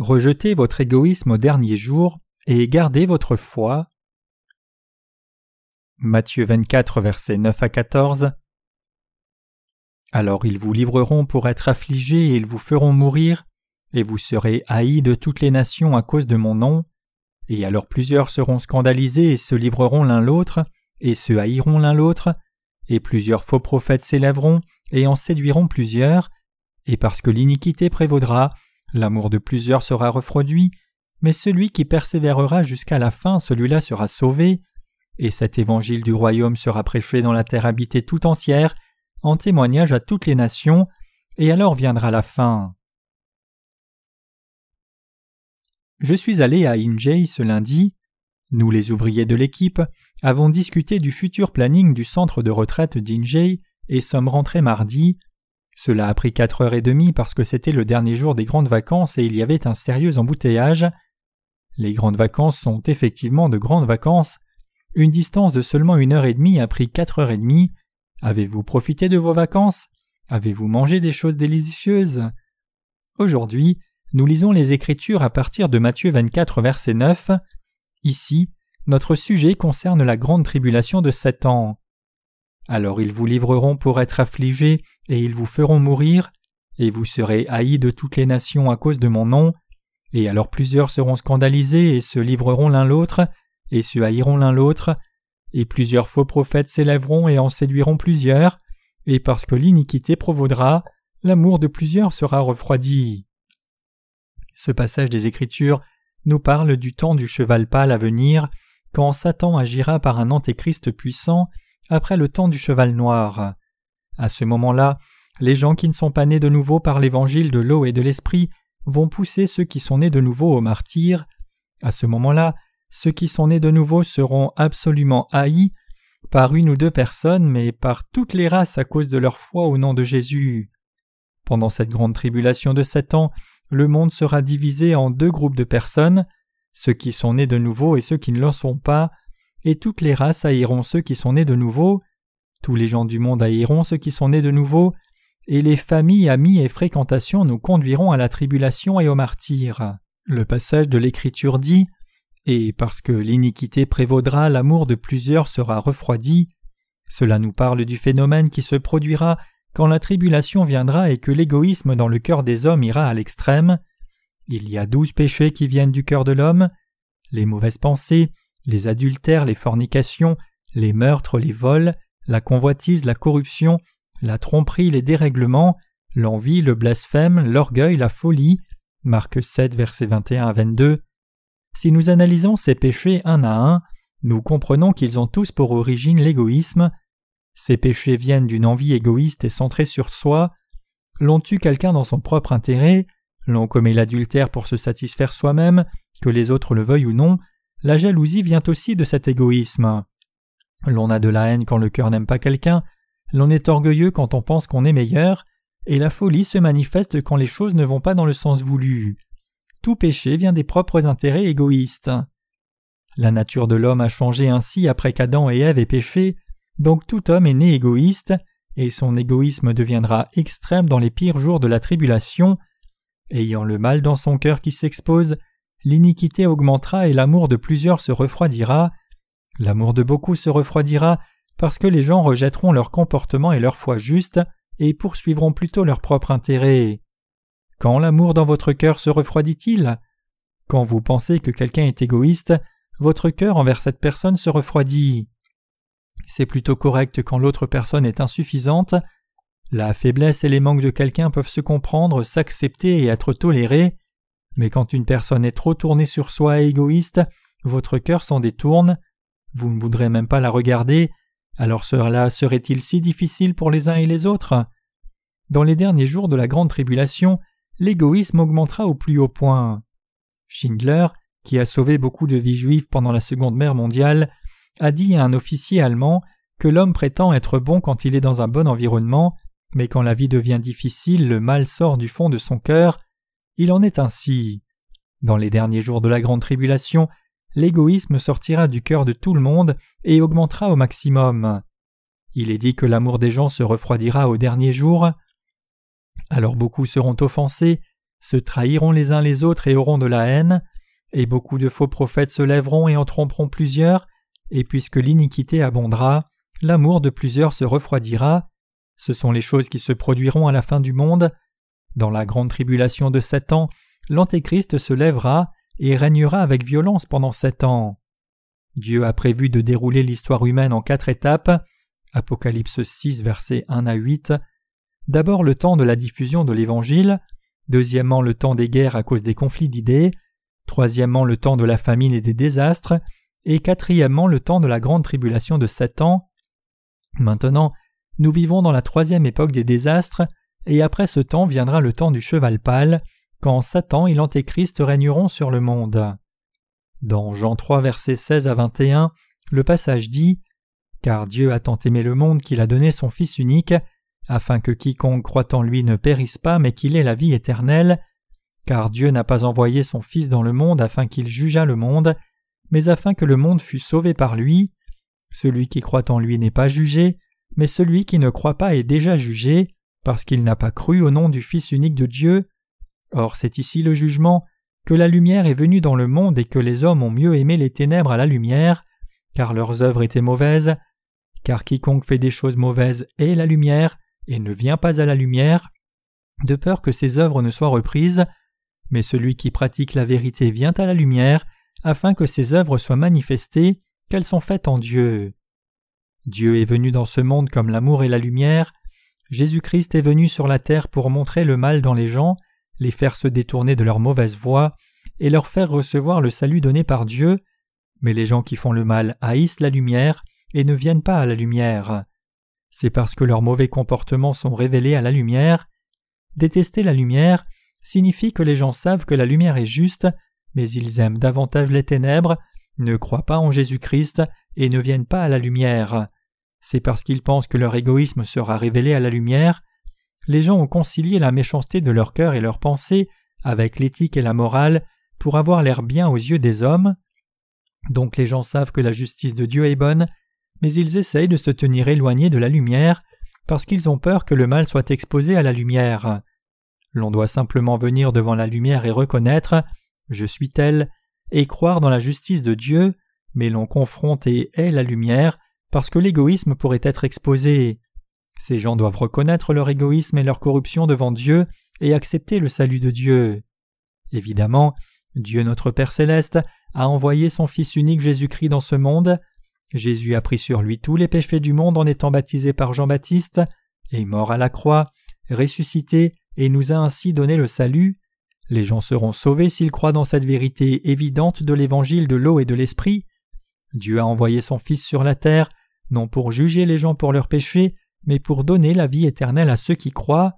Rejetez votre égoïsme au dernier jour et gardez votre foi. Matthieu 24, versets 9 à 14. Alors ils vous livreront pour être affligés et ils vous feront mourir, et vous serez haïs de toutes les nations à cause de mon nom. Et alors plusieurs seront scandalisés et se livreront l'un l'autre, et se haïront l'un l'autre, et plusieurs faux prophètes s'élèveront et en séduiront plusieurs, et parce que l'iniquité prévaudra, l'amour de plusieurs sera refroidi, mais celui qui persévérera jusqu'à la fin, celui-là sera sauvé, et cet évangile du royaume sera prêché dans la terre habitée tout entière, en témoignage à toutes les nations, et alors viendra la fin. Je suis allé à Injay ce lundi. Nous, les ouvriers de l'équipe, avons discuté du futur planning du centre de retraite d'Injay et sommes rentrés mardi. Cela a pris quatre heures et demie parce que c'était le dernier jour des grandes vacances et il y avait un sérieux embouteillage. Les grandes vacances sont effectivement de grandes vacances. Une distance de seulement une heure et demie a pris quatre heures et demie. Avez-vous profité de vos vacances? Avez-vous mangé des choses délicieuses? Aujourd'hui, nous lisons les Écritures à partir de Matthieu 24, verset 9. Ici, notre sujet concerne la grande tribulation de sept ans. Alors ils vous livreront pour être affligés, et ils vous feront mourir, et vous serez haïs de toutes les nations à cause de mon nom, et alors plusieurs seront scandalisés et se livreront l'un l'autre, et se haïront l'un l'autre, et plusieurs faux prophètes s'élèveront et en séduiront plusieurs, et parce que l'iniquité provaudra, l'amour de plusieurs sera refroidi. Ce passage des Écritures nous parle du temps du cheval pâle à venir, quand Satan agira par un antéchrist puissant après le temps du cheval noir. À ce moment-là, les gens qui ne sont pas nés de nouveau par l'évangile de l'eau et de l'esprit vont pousser ceux qui sont nés de nouveau au martyr. À ce moment-là, ceux qui sont nés de nouveau seront absolument haïs par une ou deux personnes, mais par toutes les races à cause de leur foi au nom de Jésus. Pendant cette grande tribulation de sept ans, le monde sera divisé en deux groupes de personnes, ceux qui sont nés de nouveau et ceux qui ne le sont pas, et toutes les races haïront ceux qui sont nés de nouveau, tous les gens du monde haïront ceux qui sont nés de nouveau, et les familles, amis et fréquentations nous conduiront à la tribulation et au martyr. Le passage de l'Écriture dit Et parce que l'iniquité prévaudra, l'amour de plusieurs sera refroidi. Cela nous parle du phénomène qui se produira quand la tribulation viendra et que l'égoïsme dans le cœur des hommes ira à l'extrême. Il y a douze péchés qui viennent du cœur de l'homme les mauvaises pensées, les adultères, les fornications, les meurtres, les vols, la convoitise, la corruption, la tromperie, les dérèglements, l'envie, le blasphème, l'orgueil, la folie. Marc 7, versets 21 à 22. Si nous analysons ces péchés un à un, nous comprenons qu'ils ont tous pour origine l'égoïsme. Ces péchés viennent d'une envie égoïste et centrée sur soi. L'on tue quelqu'un dans son propre intérêt, l'on commet l'adultère pour se satisfaire soi-même, que les autres le veuillent ou non, la jalousie vient aussi de cet égoïsme. L'on a de la haine quand le cœur n'aime pas quelqu'un, l'on est orgueilleux quand on pense qu'on est meilleur, et la folie se manifeste quand les choses ne vont pas dans le sens voulu. Tout péché vient des propres intérêts égoïstes. La nature de l'homme a changé ainsi après qu'Adam et Ève aient péché, donc tout homme est né égoïste, et son égoïsme deviendra extrême dans les pires jours de la tribulation, Ayant le mal dans son cœur qui s'expose, l'iniquité augmentera et l'amour de plusieurs se refroidira. L'amour de beaucoup se refroidira parce que les gens rejetteront leur comportement et leur foi juste et poursuivront plutôt leur propre intérêt. Quand l'amour dans votre cœur se refroidit-il? Quand vous pensez que quelqu'un est égoïste, votre cœur envers cette personne se refroidit. C'est plutôt correct quand l'autre personne est insuffisante, la faiblesse et les manques de quelqu'un peuvent se comprendre, s'accepter et être tolérés, mais quand une personne est trop tournée sur soi et égoïste, votre cœur s'en détourne, vous ne voudrez même pas la regarder, alors cela serait-il si difficile pour les uns et les autres? Dans les derniers jours de la grande tribulation, l'égoïsme augmentera au plus haut point. Schindler, qui a sauvé beaucoup de vies juives pendant la Seconde Guerre mondiale, a dit à un officier allemand que l'homme prétend être bon quand il est dans un bon environnement, mais quand la vie devient difficile, le mal sort du fond de son cœur. Il en est ainsi. Dans les derniers jours de la grande tribulation, l'égoïsme sortira du cœur de tout le monde et augmentera au maximum. Il est dit que l'amour des gens se refroidira au dernier jour. Alors beaucoup seront offensés, se trahiront les uns les autres et auront de la haine, et beaucoup de faux prophètes se lèveront et en tromperont plusieurs, et puisque l'iniquité abondera, l'amour de plusieurs se refroidira. Ce sont les choses qui se produiront à la fin du monde. Dans la grande tribulation de sept ans, l'Antéchrist se lèvera et régnera avec violence pendant sept ans. Dieu a prévu de dérouler l'histoire humaine en quatre étapes. Apocalypse 6, versets 1 à 8. D'abord le temps de la diffusion de l'Évangile, deuxièmement le temps des guerres à cause des conflits d'idées, troisièmement le temps de la famine et des désastres, et quatrièmement le temps de la grande tribulation de sept ans. Maintenant, nous vivons dans la troisième époque des désastres, et après ce temps viendra le temps du cheval pâle, quand Satan et l'Antéchrist régneront sur le monde. Dans Jean 3 versets 16 à 21, le passage dit Car Dieu a tant aimé le monde qu'il a donné son Fils unique, afin que quiconque croit en lui ne périsse pas, mais qu'il ait la vie éternelle. Car Dieu n'a pas envoyé son Fils dans le monde afin qu'il jugeât le monde, mais afin que le monde fût sauvé par lui. Celui qui croit en lui n'est pas jugé, mais celui qui ne croit pas est déjà jugé, parce qu'il n'a pas cru au nom du Fils unique de Dieu. Or c'est ici le jugement, que la lumière est venue dans le monde et que les hommes ont mieux aimé les ténèbres à la lumière, car leurs œuvres étaient mauvaises, car quiconque fait des choses mauvaises est la lumière, et ne vient pas à la lumière, de peur que ses œuvres ne soient reprises, mais celui qui pratique la vérité vient à la lumière, afin que ses œuvres soient manifestées, qu'elles sont faites en Dieu. Dieu est venu dans ce monde comme l'amour et la lumière, Jésus-Christ est venu sur la terre pour montrer le mal dans les gens, les faire se détourner de leur mauvaise voie, et leur faire recevoir le salut donné par Dieu, mais les gens qui font le mal haïssent la lumière et ne viennent pas à la lumière. C'est parce que leurs mauvais comportements sont révélés à la lumière. Détester la lumière signifie que les gens savent que la lumière est juste, mais ils aiment davantage les ténèbres, ne croient pas en Jésus-Christ et ne viennent pas à la lumière. C'est parce qu'ils pensent que leur égoïsme sera révélé à la lumière. Les gens ont concilié la méchanceté de leur cœur et leurs pensées avec l'éthique et la morale pour avoir l'air bien aux yeux des hommes. Donc les gens savent que la justice de Dieu est bonne, mais ils essayent de se tenir éloignés de la lumière parce qu'ils ont peur que le mal soit exposé à la lumière. L'on doit simplement venir devant la lumière et reconnaître Je suis tel et croire dans la justice de Dieu, mais l'on confronte et hait la lumière parce que l'égoïsme pourrait être exposé. Ces gens doivent reconnaître leur égoïsme et leur corruption devant Dieu et accepter le salut de Dieu. Évidemment, Dieu notre Père céleste a envoyé son Fils unique Jésus-Christ dans ce monde. Jésus a pris sur lui tous les péchés du monde en étant baptisé par Jean-Baptiste, est mort à la croix, ressuscité et nous a ainsi donné le salut. Les gens seront sauvés s'ils croient dans cette vérité évidente de l'évangile de l'eau et de l'esprit. Dieu a envoyé son Fils sur la terre non pour juger les gens pour leurs péchés, mais pour donner la vie éternelle à ceux qui croient.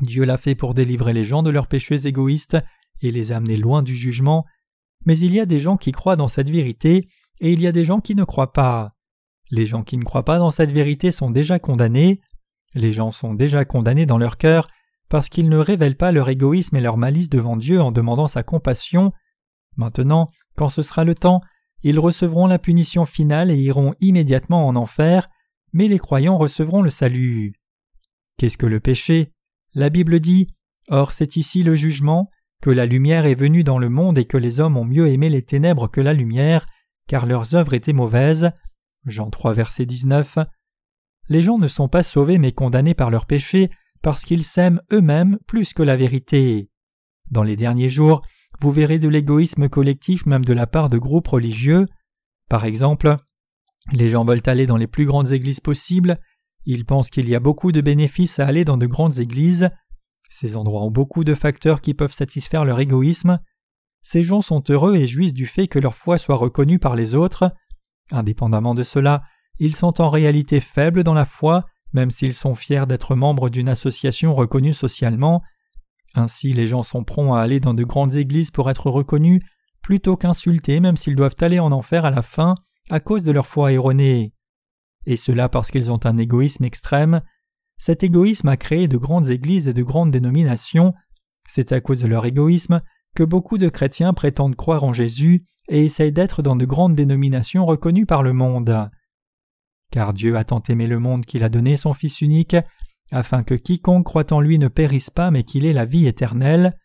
Dieu l'a fait pour délivrer les gens de leurs péchés égoïstes et les amener loin du jugement, mais il y a des gens qui croient dans cette vérité et il y a des gens qui ne croient pas. Les gens qui ne croient pas dans cette vérité sont déjà condamnés, les gens sont déjà condamnés dans leur cœur parce qu'ils ne révèlent pas leur égoïsme et leur malice devant Dieu en demandant sa compassion. Maintenant, quand ce sera le temps, ils recevront la punition finale et iront immédiatement en enfer, mais les croyants recevront le salut. Qu'est-ce que le péché? La Bible dit Or c'est ici le jugement, que la lumière est venue dans le monde et que les hommes ont mieux aimé les ténèbres que la lumière, car leurs œuvres étaient mauvaises. Jean 3 verset 19. Les gens ne sont pas sauvés mais condamnés par leurs péchés parce qu'ils s'aiment eux-mêmes plus que la vérité. Dans les derniers jours, vous verrez de l'égoïsme collectif même de la part de groupes religieux. Par exemple, les gens veulent aller dans les plus grandes églises possibles, ils pensent qu'il y a beaucoup de bénéfices à aller dans de grandes églises, ces endroits ont beaucoup de facteurs qui peuvent satisfaire leur égoïsme, ces gens sont heureux et jouissent du fait que leur foi soit reconnue par les autres. Indépendamment de cela, ils sont en réalité faibles dans la foi, même s'ils sont fiers d'être membres d'une association reconnue socialement, ainsi les gens sont prompts à aller dans de grandes églises pour être reconnus, plutôt qu'insultés même s'ils doivent aller en enfer à la fin à cause de leur foi erronée. Et cela parce qu'ils ont un égoïsme extrême. Cet égoïsme a créé de grandes églises et de grandes dénominations. C'est à cause de leur égoïsme que beaucoup de chrétiens prétendent croire en Jésus et essayent d'être dans de grandes dénominations reconnues par le monde. Car Dieu a tant aimé le monde qu'il a donné son Fils unique, afin que quiconque croit en lui ne périsse pas mais qu'il ait la vie éternelle.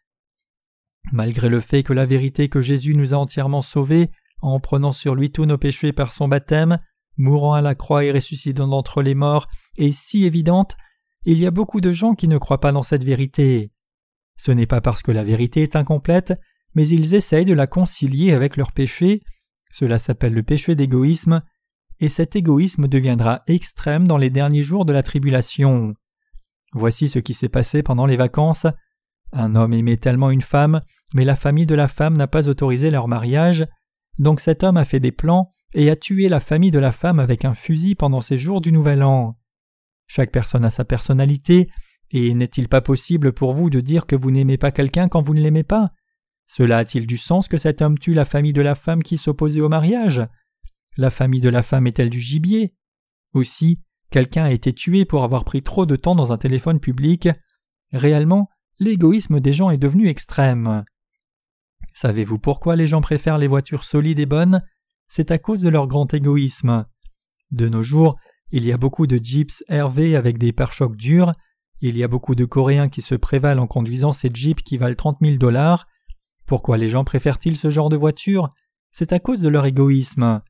Malgré le fait que la vérité que Jésus nous a entièrement sauvés en prenant sur lui tous nos péchés par son baptême, mourant à la croix et ressuscitant d'entre les morts, est si évidente, il y a beaucoup de gens qui ne croient pas dans cette vérité. Ce n'est pas parce que la vérité est incomplète, mais ils essayent de la concilier avec leur péché. Cela s'appelle le péché d'égoïsme, et cet égoïsme deviendra extrême dans les derniers jours de la tribulation. Voici ce qui s'est passé pendant les vacances. Un homme aimait tellement une femme, mais la famille de la femme n'a pas autorisé leur mariage, donc cet homme a fait des plans et a tué la famille de la femme avec un fusil pendant ces jours du Nouvel An. Chaque personne a sa personnalité, et n'est-il pas possible pour vous de dire que vous n'aimez pas quelqu'un quand vous ne l'aimez pas? Cela a-t-il du sens que cet homme tue la famille de la femme qui s'opposait au mariage? La famille de la femme est-elle du gibier? Aussi, quelqu'un a été tué pour avoir pris trop de temps dans un téléphone public. Réellement, l'égoïsme des gens est devenu extrême. Savez-vous pourquoi les gens préfèrent les voitures solides et bonnes? C'est à cause de leur grand égoïsme. De nos jours, il y a beaucoup de Jeeps RV avec des pare-chocs durs, il y a beaucoup de Coréens qui se prévalent en conduisant ces Jeeps qui valent trente mille dollars. Pourquoi les gens préfèrent-ils ce genre de voiture? C'est à cause de leur égoïsme.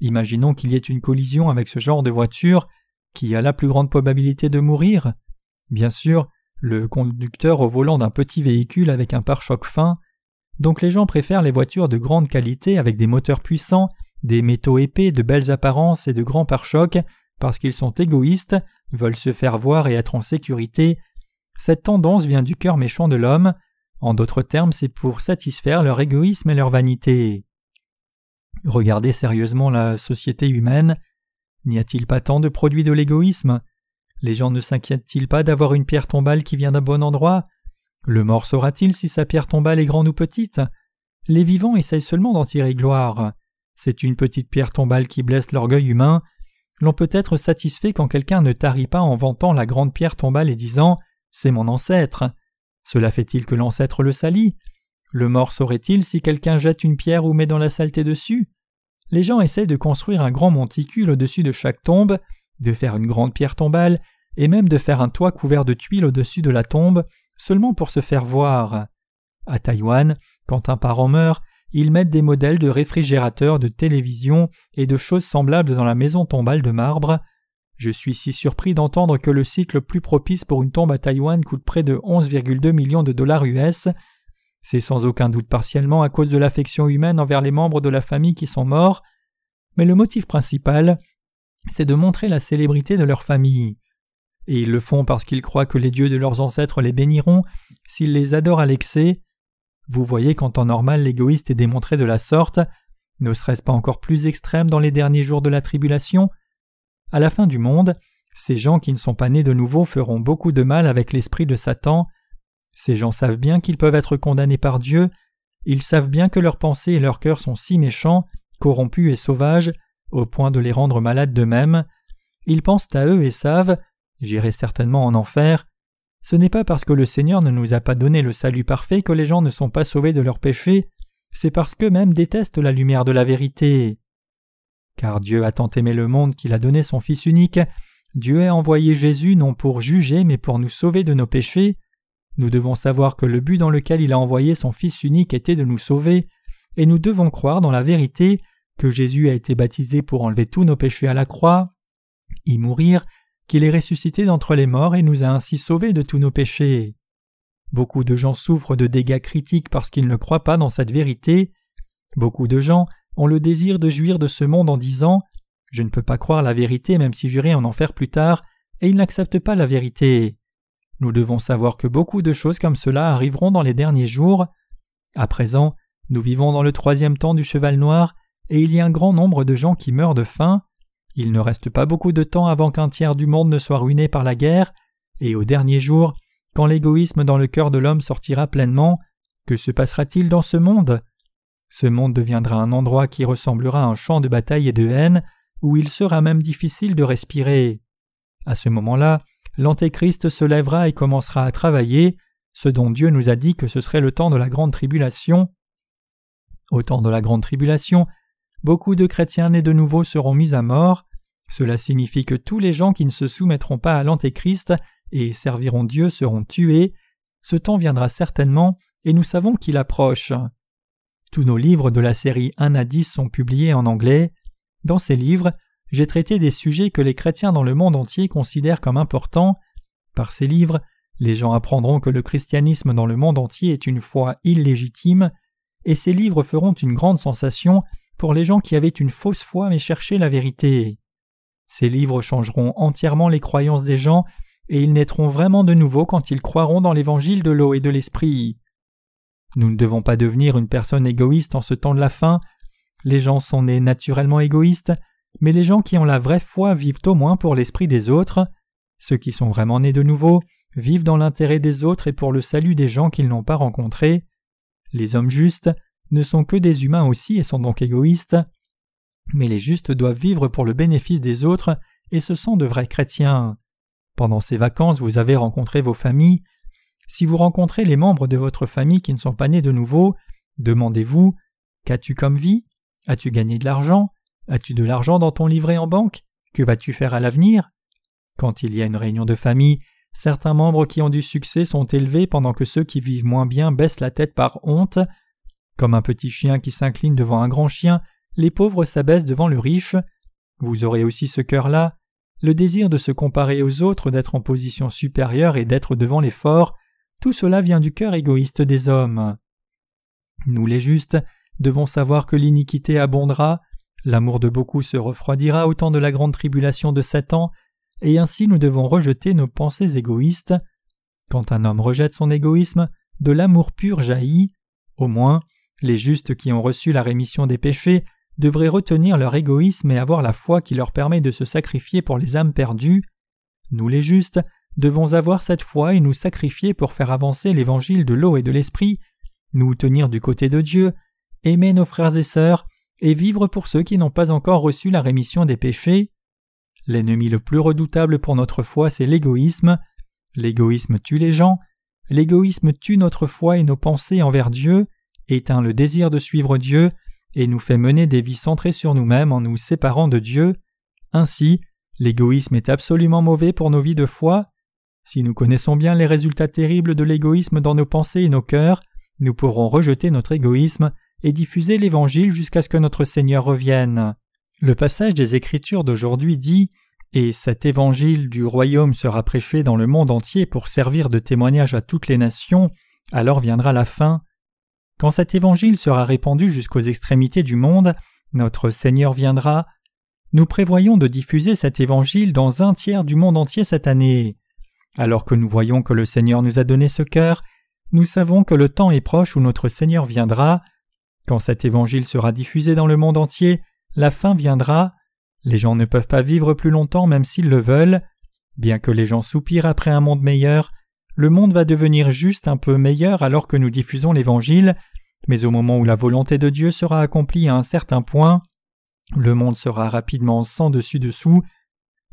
Imaginons qu'il y ait une collision avec ce genre de voiture, qui a la plus grande probabilité de mourir Bien sûr, le conducteur au volant d'un petit véhicule avec un pare-choc fin. Donc les gens préfèrent les voitures de grande qualité avec des moteurs puissants, des métaux épais, de belles apparences et de grands pare-chocs parce qu'ils sont égoïstes, veulent se faire voir et être en sécurité. Cette tendance vient du cœur méchant de l'homme. En d'autres termes, c'est pour satisfaire leur égoïsme et leur vanité. Regardez sérieusement la société humaine. N'y a-t-il pas tant de produits de l'égoïsme? Les gens ne s'inquiètent-ils pas d'avoir une pierre tombale qui vient d'un bon endroit? Le mort saura-t-il si sa pierre tombale est grande ou petite? Les vivants essayent seulement d'en tirer gloire. C'est une petite pierre tombale qui blesse l'orgueil humain, l'on peut être satisfait quand quelqu'un ne tarit pas en vantant la grande pierre tombale et disant C'est mon ancêtre. Cela fait-il que l'ancêtre le salit? Le mort saurait-il si quelqu'un jette une pierre ou met dans la saleté dessus? Les gens essaient de construire un grand monticule au-dessus de chaque tombe, de faire une grande pierre tombale, et même de faire un toit couvert de tuiles au-dessus de la tombe, seulement pour se faire voir. À Taïwan, quand un parent meurt, ils mettent des modèles de réfrigérateurs, de télévision et de choses semblables dans la maison tombale de marbre. Je suis si surpris d'entendre que le cycle plus propice pour une tombe à Taïwan coûte près de 11,2 millions de dollars US. C'est sans aucun doute partiellement à cause de l'affection humaine envers les membres de la famille qui sont morts, mais le motif principal, c'est de montrer la célébrité de leur famille. Et ils le font parce qu'ils croient que les dieux de leurs ancêtres les béniront s'ils les adorent à l'excès. Vous voyez qu'en temps normal l'égoïste est démontré de la sorte, ne serait-ce pas encore plus extrême dans les derniers jours de la tribulation À la fin du monde, ces gens qui ne sont pas nés de nouveau feront beaucoup de mal avec l'esprit de Satan. Ces gens savent bien qu'ils peuvent être condamnés par Dieu, ils savent bien que leurs pensées et leurs cœurs sont si méchants, corrompus et sauvages, au point de les rendre malades d'eux-mêmes. Ils pensent à eux et savent J'irai certainement en enfer, ce n'est pas parce que le Seigneur ne nous a pas donné le salut parfait que les gens ne sont pas sauvés de leurs péchés, c'est parce qu'eux-mêmes détestent la lumière de la vérité. Car Dieu a tant aimé le monde qu'il a donné son Fils unique, Dieu a envoyé Jésus non pour juger mais pour nous sauver de nos péchés. Nous devons savoir que le but dans lequel il a envoyé son Fils unique était de nous sauver, et nous devons croire dans la vérité que Jésus a été baptisé pour enlever tous nos péchés à la croix, y mourir qu'il est ressuscité d'entre les morts et nous a ainsi sauvés de tous nos péchés. Beaucoup de gens souffrent de dégâts critiques parce qu'ils ne croient pas dans cette vérité. Beaucoup de gens ont le désir de jouir de ce monde en disant Je ne peux pas croire la vérité même si j'irai en enfer plus tard, et ils n'acceptent pas la vérité. Nous devons savoir que beaucoup de choses comme cela arriveront dans les derniers jours. À présent, nous vivons dans le troisième temps du cheval noir, et il y a un grand nombre de gens qui meurent de faim. Il ne reste pas beaucoup de temps avant qu'un tiers du monde ne soit ruiné par la guerre, et au dernier jour, quand l'égoïsme dans le cœur de l'homme sortira pleinement, que se passera-t-il dans ce monde? Ce monde deviendra un endroit qui ressemblera à un champ de bataille et de haine, où il sera même difficile de respirer. À ce moment-là, l'Antéchrist se lèvera et commencera à travailler, ce dont Dieu nous a dit que ce serait le temps de la grande tribulation. Au temps de la grande tribulation, beaucoup de chrétiens nés de nouveau seront mis à mort. Cela signifie que tous les gens qui ne se soumettront pas à l'Antéchrist et serviront Dieu seront tués. Ce temps viendra certainement et nous savons qu'il approche. Tous nos livres de la série 1 à 10 sont publiés en anglais. Dans ces livres, j'ai traité des sujets que les chrétiens dans le monde entier considèrent comme importants. Par ces livres, les gens apprendront que le christianisme dans le monde entier est une foi illégitime, et ces livres feront une grande sensation pour les gens qui avaient une fausse foi mais cherchaient la vérité. Ces livres changeront entièrement les croyances des gens et ils naîtront vraiment de nouveau quand ils croiront dans l'évangile de l'eau et de l'esprit. Nous ne devons pas devenir une personne égoïste en ce temps de la fin. Les gens sont nés naturellement égoïstes, mais les gens qui ont la vraie foi vivent au moins pour l'esprit des autres. Ceux qui sont vraiment nés de nouveau vivent dans l'intérêt des autres et pour le salut des gens qu'ils n'ont pas rencontrés. Les hommes justes ne sont que des humains aussi et sont donc égoïstes. Mais les justes doivent vivre pour le bénéfice des autres et ce sont de vrais chrétiens. Pendant ces vacances, vous avez rencontré vos familles. Si vous rencontrez les membres de votre famille qui ne sont pas nés de nouveau, demandez-vous Qu'as-tu comme vie? As-tu gagné de l'argent? As-tu de l'argent dans ton livret en banque? Que vas-tu faire à l'avenir? Quand il y a une réunion de famille, certains membres qui ont du succès sont élevés pendant que ceux qui vivent moins bien baissent la tête par honte. Comme un petit chien qui s'incline devant un grand chien, les pauvres s'abaissent devant le riche. Vous aurez aussi ce cœur-là, le désir de se comparer aux autres, d'être en position supérieure et d'être devant les forts, tout cela vient du cœur égoïste des hommes. Nous les justes devons savoir que l'iniquité abondera, L'amour de beaucoup se refroidira au temps de la grande tribulation de Satan, et ainsi nous devons rejeter nos pensées égoïstes. Quand un homme rejette son égoïsme, de l'amour pur jaillit. Au moins, les justes qui ont reçu la rémission des péchés devraient retenir leur égoïsme et avoir la foi qui leur permet de se sacrifier pour les âmes perdues. Nous les justes devons avoir cette foi et nous sacrifier pour faire avancer l'évangile de l'eau et de l'esprit, nous tenir du côté de Dieu, aimer nos frères et sœurs, et vivre pour ceux qui n'ont pas encore reçu la rémission des péchés. L'ennemi le plus redoutable pour notre foi, c'est l'égoïsme. L'égoïsme tue les gens, l'égoïsme tue notre foi et nos pensées envers Dieu, éteint le désir de suivre Dieu, et nous fait mener des vies centrées sur nous-mêmes en nous séparant de Dieu. Ainsi, l'égoïsme est absolument mauvais pour nos vies de foi. Si nous connaissons bien les résultats terribles de l'égoïsme dans nos pensées et nos cœurs, nous pourrons rejeter notre égoïsme et diffuser l'Évangile jusqu'à ce que notre Seigneur revienne. Le passage des Écritures d'aujourd'hui dit Et cet Évangile du royaume sera prêché dans le monde entier pour servir de témoignage à toutes les nations, alors viendra la fin. Quand cet Évangile sera répandu jusqu'aux extrémités du monde, notre Seigneur viendra. Nous prévoyons de diffuser cet Évangile dans un tiers du monde entier cette année. Alors que nous voyons que le Seigneur nous a donné ce cœur, nous savons que le temps est proche où notre Seigneur viendra, quand cet évangile sera diffusé dans le monde entier, la fin viendra. Les gens ne peuvent pas vivre plus longtemps même s'ils le veulent. Bien que les gens soupirent après un monde meilleur, le monde va devenir juste un peu meilleur alors que nous diffusons l'Évangile, mais au moment où la volonté de Dieu sera accomplie à un certain point, le monde sera rapidement sans dessus dessous,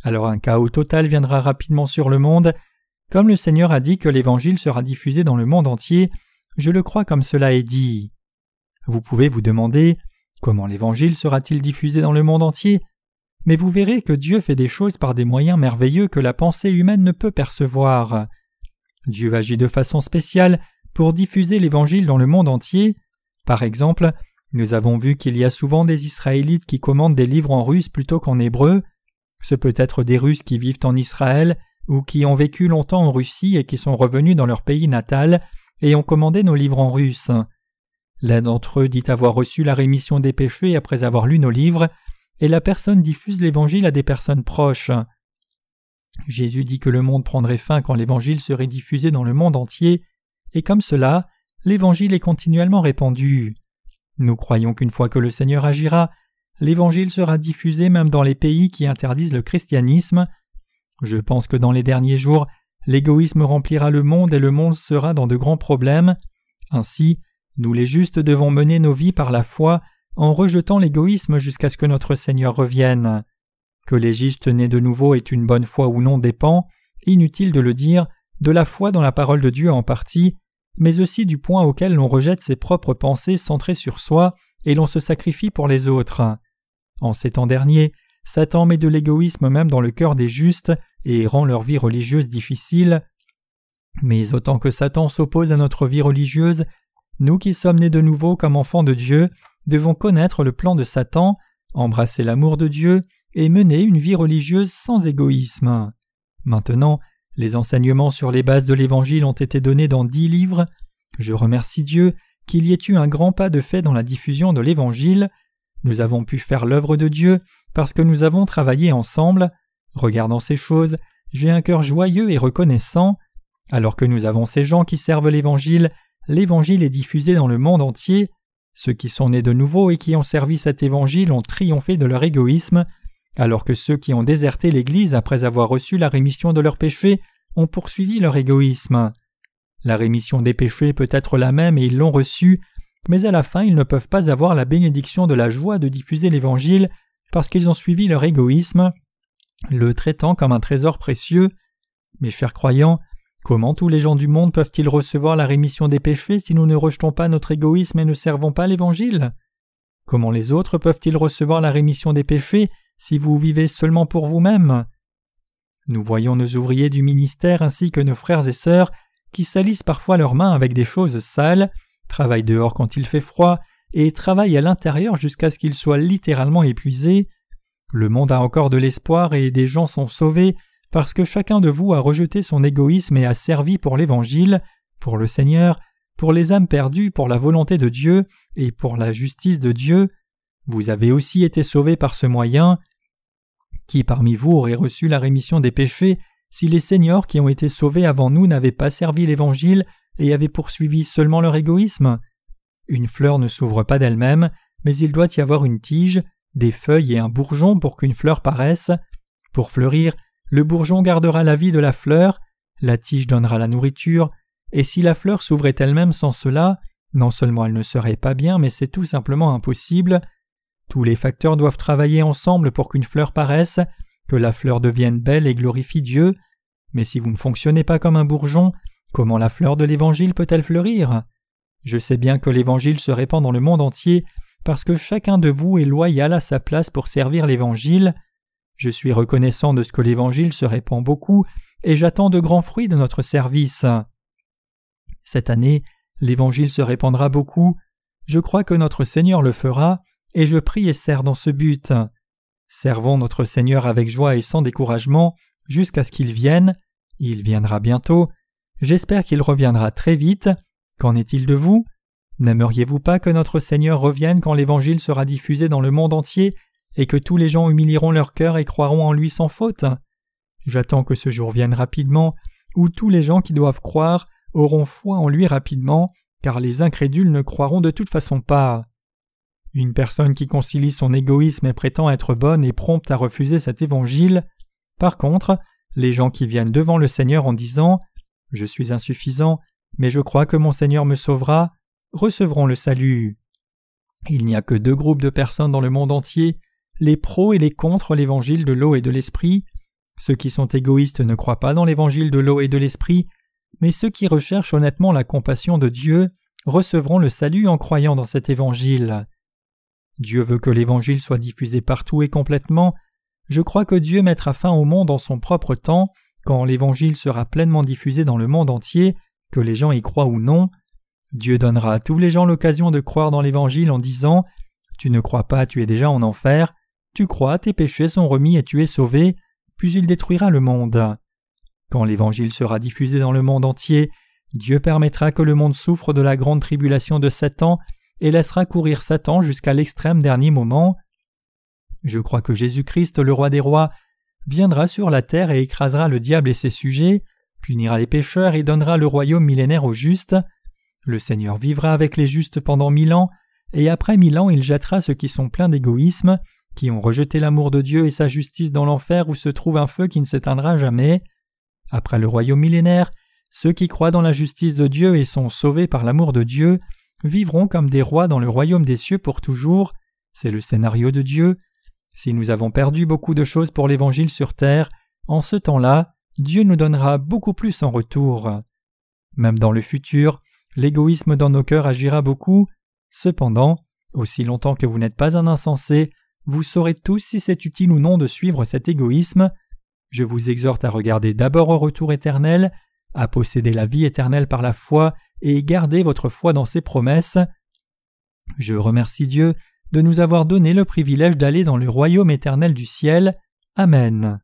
alors un chaos total viendra rapidement sur le monde. Comme le Seigneur a dit que l'Évangile sera diffusé dans le monde entier, je le crois comme cela est dit. Vous pouvez vous demander comment l'Évangile sera-t-il diffusé dans le monde entier? Mais vous verrez que Dieu fait des choses par des moyens merveilleux que la pensée humaine ne peut percevoir. Dieu agit de façon spéciale pour diffuser l'Évangile dans le monde entier. Par exemple, nous avons vu qu'il y a souvent des Israélites qui commandent des livres en russe plutôt qu'en hébreu. Ce peut être des Russes qui vivent en Israël ou qui ont vécu longtemps en Russie et qui sont revenus dans leur pays natal et ont commandé nos livres en russe. L'un d'entre eux dit avoir reçu la rémission des péchés après avoir lu nos livres, et la personne diffuse l'Évangile à des personnes proches. Jésus dit que le monde prendrait fin quand l'Évangile serait diffusé dans le monde entier, et comme cela, l'Évangile est continuellement répandu. Nous croyons qu'une fois que le Seigneur agira, l'Évangile sera diffusé même dans les pays qui interdisent le christianisme. Je pense que dans les derniers jours, l'égoïsme remplira le monde et le monde sera dans de grands problèmes. Ainsi, nous les justes devons mener nos vies par la foi en rejetant l'égoïsme jusqu'à ce que notre Seigneur revienne. Que les justes de nouveau aient une bonne foi ou non dépend, inutile de le dire, de la foi dans la parole de Dieu en partie, mais aussi du point auquel l'on rejette ses propres pensées centrées sur soi et l'on se sacrifie pour les autres. En ces temps derniers, Satan met de l'égoïsme même dans le cœur des justes et rend leur vie religieuse difficile. Mais autant que Satan s'oppose à notre vie religieuse, nous qui sommes nés de nouveau comme enfants de Dieu devons connaître le plan de Satan, embrasser l'amour de Dieu et mener une vie religieuse sans égoïsme. Maintenant, les enseignements sur les bases de l'Évangile ont été donnés dans dix livres. Je remercie Dieu qu'il y ait eu un grand pas de fait dans la diffusion de l'Évangile. Nous avons pu faire l'œuvre de Dieu parce que nous avons travaillé ensemble. Regardant ces choses, j'ai un cœur joyeux et reconnaissant. Alors que nous avons ces gens qui servent l'Évangile, l'Évangile est diffusé dans le monde entier. Ceux qui sont nés de nouveau et qui ont servi cet Évangile ont triomphé de leur égoïsme, alors que ceux qui ont déserté l'Église après avoir reçu la rémission de leurs péchés ont poursuivi leur égoïsme. La rémission des péchés peut être la même et ils l'ont reçue, mais à la fin ils ne peuvent pas avoir la bénédiction de la joie de diffuser l'Évangile parce qu'ils ont suivi leur égoïsme, le traitant comme un trésor précieux. Mes chers croyants, comment tous les gens du monde peuvent-ils recevoir la rémission des péchés si nous ne rejetons pas notre égoïsme et ne servons pas l'Évangile? Comment les autres peuvent-ils recevoir la rémission des péchés si vous vivez seulement pour vous-même? Nous voyons nos ouvriers du ministère ainsi que nos frères et sœurs qui salissent parfois leurs mains avec des choses sales, travaillent dehors quand il fait froid, et travaillent à l'intérieur jusqu'à ce qu'ils soient littéralement épuisés. Le monde a encore de l'espoir et des gens sont sauvés parce que chacun de vous a rejeté son égoïsme et a servi pour l'Évangile, pour le Seigneur, pour les âmes perdues, pour la volonté de Dieu et pour la justice de Dieu. Vous avez aussi été sauvés par ce moyen. Qui parmi vous aurait reçu la rémission des péchés si les seigneurs qui ont été sauvés avant nous n'avaient pas servi l'Évangile et avaient poursuivi seulement leur égoïsme? Une fleur ne s'ouvre pas d'elle-même, mais il doit y avoir une tige, des feuilles et un bourgeon pour qu'une fleur paraisse. Pour fleurir, le bourgeon gardera la vie de la fleur, la tige donnera la nourriture, et si la fleur s'ouvrait elle-même sans cela, non seulement elle ne serait pas bien, mais c'est tout simplement impossible. Tous les facteurs doivent travailler ensemble pour qu'une fleur paraisse, que la fleur devienne belle et glorifie Dieu. Mais si vous ne fonctionnez pas comme un bourgeon, comment la fleur de l'Évangile peut-elle fleurir? Je sais bien que l'Évangile se répand dans le monde entier parce que chacun de vous est loyal à sa place pour servir l'Évangile. Je suis reconnaissant de ce que l'Évangile se répand beaucoup et j'attends de grands fruits de notre service. Cette année, l'Évangile se répandra beaucoup. Je crois que notre Seigneur le fera, et je prie et sers dans ce but. Servons notre Seigneur avec joie et sans découragement jusqu'à ce qu'il vienne. Il viendra bientôt. J'espère qu'il reviendra très vite. Qu'en est-il de vous? N'aimeriez-vous pas que notre Seigneur revienne quand l'Évangile sera diffusé dans le monde entier? Et que tous les gens humilieront leur cœur et croiront en lui sans faute J'attends que ce jour vienne rapidement, où tous les gens qui doivent croire auront foi en lui rapidement, car les incrédules ne croiront de toute façon pas. Une personne qui concilie son égoïsme et prétend être bonne est prompte à refuser cet évangile. Par contre, les gens qui viennent devant le Seigneur en disant Je suis insuffisant, mais je crois que mon Seigneur me sauvera, recevront le salut. Il n'y a que deux groupes de personnes dans le monde entier, les pros et les contre l'évangile de l'eau et de l'esprit. Ceux qui sont égoïstes ne croient pas dans l'évangile de l'eau et de l'esprit, mais ceux qui recherchent honnêtement la compassion de Dieu recevront le salut en croyant dans cet évangile. Dieu veut que l'Évangile soit diffusé partout et complètement. Je crois que Dieu mettra fin au monde en son propre temps, quand l'Évangile sera pleinement diffusé dans le monde entier, que les gens y croient ou non. Dieu donnera à tous les gens l'occasion de croire dans l'Évangile en disant Tu ne crois pas, tu es déjà en enfer, tu crois, tes péchés sont remis et tu es sauvé, puis il détruira le monde. Quand l'Évangile sera diffusé dans le monde entier, Dieu permettra que le monde souffre de la grande tribulation de Satan et laissera courir Satan jusqu'à l'extrême dernier moment. Je crois que Jésus-Christ, le roi des rois, viendra sur la terre et écrasera le diable et ses sujets, punira les pécheurs et donnera le royaume millénaire aux justes. Le Seigneur vivra avec les justes pendant mille ans, et après mille ans il jettera ceux qui sont pleins d'égoïsme, qui ont rejeté l'amour de Dieu et sa justice dans l'enfer où se trouve un feu qui ne s'éteindra jamais. Après le royaume millénaire, ceux qui croient dans la justice de Dieu et sont sauvés par l'amour de Dieu vivront comme des rois dans le royaume des cieux pour toujours. C'est le scénario de Dieu. Si nous avons perdu beaucoup de choses pour l'Évangile sur terre, en ce temps-là, Dieu nous donnera beaucoup plus en retour. Même dans le futur, l'égoïsme dans nos cœurs agira beaucoup. Cependant, aussi longtemps que vous n'êtes pas un insensé, vous saurez tous si c'est utile ou non de suivre cet égoïsme. Je vous exhorte à regarder d'abord au retour éternel, à posséder la vie éternelle par la foi et garder votre foi dans ses promesses. Je remercie Dieu de nous avoir donné le privilège d'aller dans le royaume éternel du ciel. Amen.